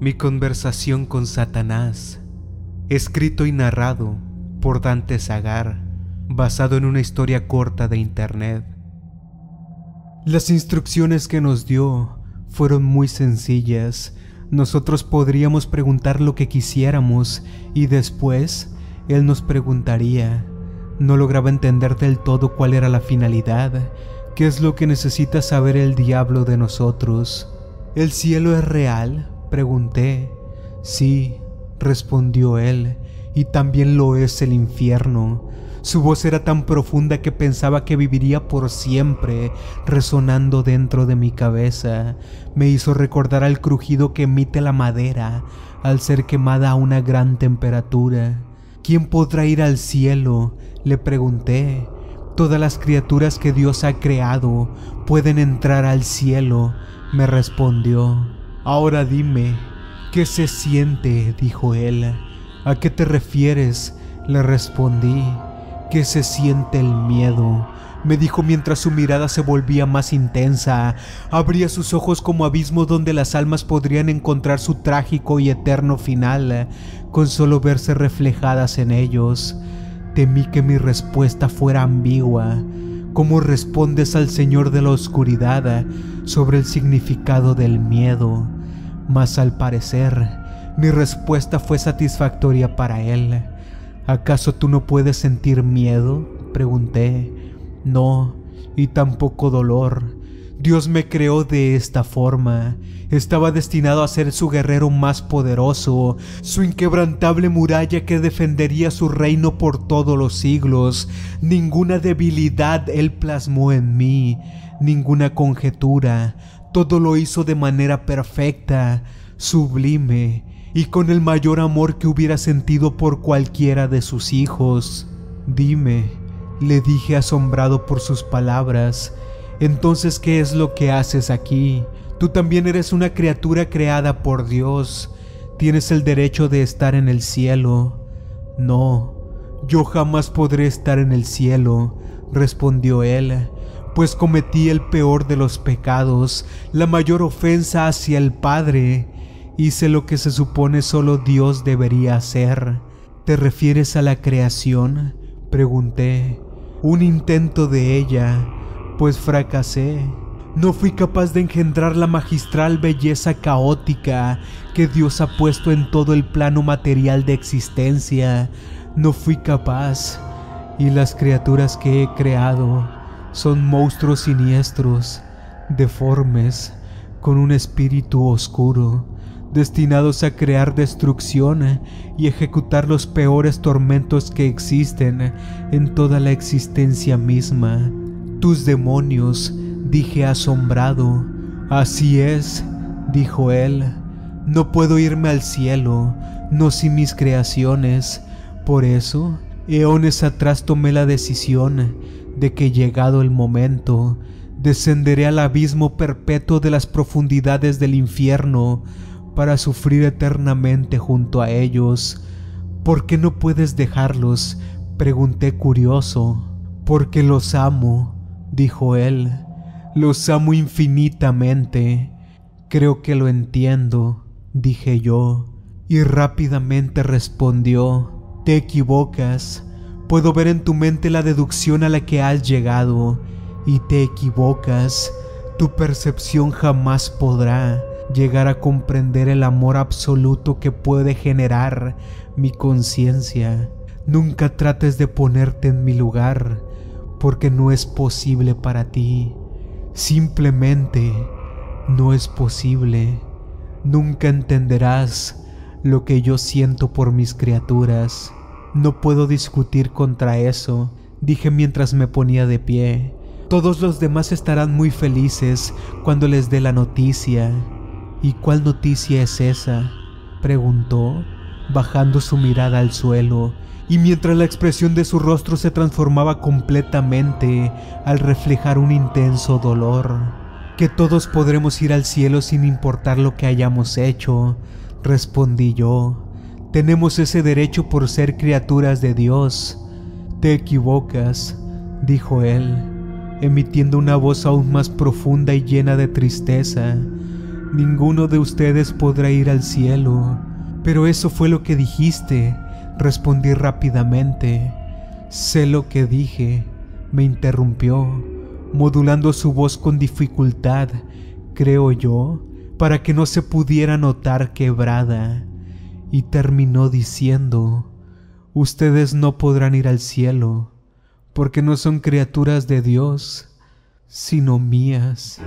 Mi conversación con Satanás, escrito y narrado por Dante Zagar, basado en una historia corta de internet. Las instrucciones que nos dio fueron muy sencillas. Nosotros podríamos preguntar lo que quisiéramos y después él nos preguntaría. No lograba entender del todo cuál era la finalidad, qué es lo que necesita saber el diablo de nosotros. ¿El cielo es real? Pregunté. Sí, respondió él, y también lo es el infierno. Su voz era tan profunda que pensaba que viviría por siempre, resonando dentro de mi cabeza. Me hizo recordar al crujido que emite la madera al ser quemada a una gran temperatura. ¿Quién podrá ir al cielo? Le pregunté. Todas las criaturas que Dios ha creado pueden entrar al cielo, me respondió. Ahora dime, ¿qué se siente? dijo él. ¿A qué te refieres? Le respondí. ¿Qué se siente el miedo? me dijo mientras su mirada se volvía más intensa. Abría sus ojos como abismo donde las almas podrían encontrar su trágico y eterno final, con solo verse reflejadas en ellos. Temí que mi respuesta fuera ambigua. ¿Cómo respondes al Señor de la Oscuridad sobre el significado del miedo? Mas al parecer, mi respuesta fue satisfactoria para él. ¿Acaso tú no puedes sentir miedo? Pregunté. No, y tampoco dolor. Dios me creó de esta forma. Estaba destinado a ser su guerrero más poderoso, su inquebrantable muralla que defendería su reino por todos los siglos. Ninguna debilidad él plasmó en mí, ninguna conjetura. Todo lo hizo de manera perfecta, sublime y con el mayor amor que hubiera sentido por cualquiera de sus hijos. Dime, le dije asombrado por sus palabras, entonces, ¿qué es lo que haces aquí? Tú también eres una criatura creada por Dios. Tienes el derecho de estar en el cielo. No, yo jamás podré estar en el cielo, respondió él, pues cometí el peor de los pecados, la mayor ofensa hacia el Padre. Hice lo que se supone solo Dios debería hacer. ¿Te refieres a la creación? Pregunté. Un intento de ella pues fracasé. No fui capaz de engendrar la magistral belleza caótica que Dios ha puesto en todo el plano material de existencia. No fui capaz. Y las criaturas que he creado son monstruos siniestros, deformes, con un espíritu oscuro, destinados a crear destrucción y ejecutar los peores tormentos que existen en toda la existencia misma tus demonios, dije asombrado. Así es, dijo él, no puedo irme al cielo, no sin mis creaciones. Por eso, eones atrás tomé la decisión de que llegado el momento, descenderé al abismo perpetuo de las profundidades del infierno para sufrir eternamente junto a ellos. ¿Por qué no puedes dejarlos? Pregunté curioso. Porque los amo, dijo él, los amo infinitamente. Creo que lo entiendo, dije yo, y rápidamente respondió, te equivocas, puedo ver en tu mente la deducción a la que has llegado, y te equivocas, tu percepción jamás podrá llegar a comprender el amor absoluto que puede generar mi conciencia. Nunca trates de ponerte en mi lugar, porque no es posible para ti. Simplemente no es posible. Nunca entenderás lo que yo siento por mis criaturas. No puedo discutir contra eso, dije mientras me ponía de pie. Todos los demás estarán muy felices cuando les dé la noticia. ¿Y cuál noticia es esa? preguntó, bajando su mirada al suelo y mientras la expresión de su rostro se transformaba completamente al reflejar un intenso dolor. Que todos podremos ir al cielo sin importar lo que hayamos hecho, respondí yo. Tenemos ese derecho por ser criaturas de Dios. Te equivocas, dijo él, emitiendo una voz aún más profunda y llena de tristeza. Ninguno de ustedes podrá ir al cielo. Pero eso fue lo que dijiste, respondí rápidamente. Sé lo que dije, me interrumpió, modulando su voz con dificultad, creo yo, para que no se pudiera notar quebrada, y terminó diciendo, Ustedes no podrán ir al cielo, porque no son criaturas de Dios, sino mías.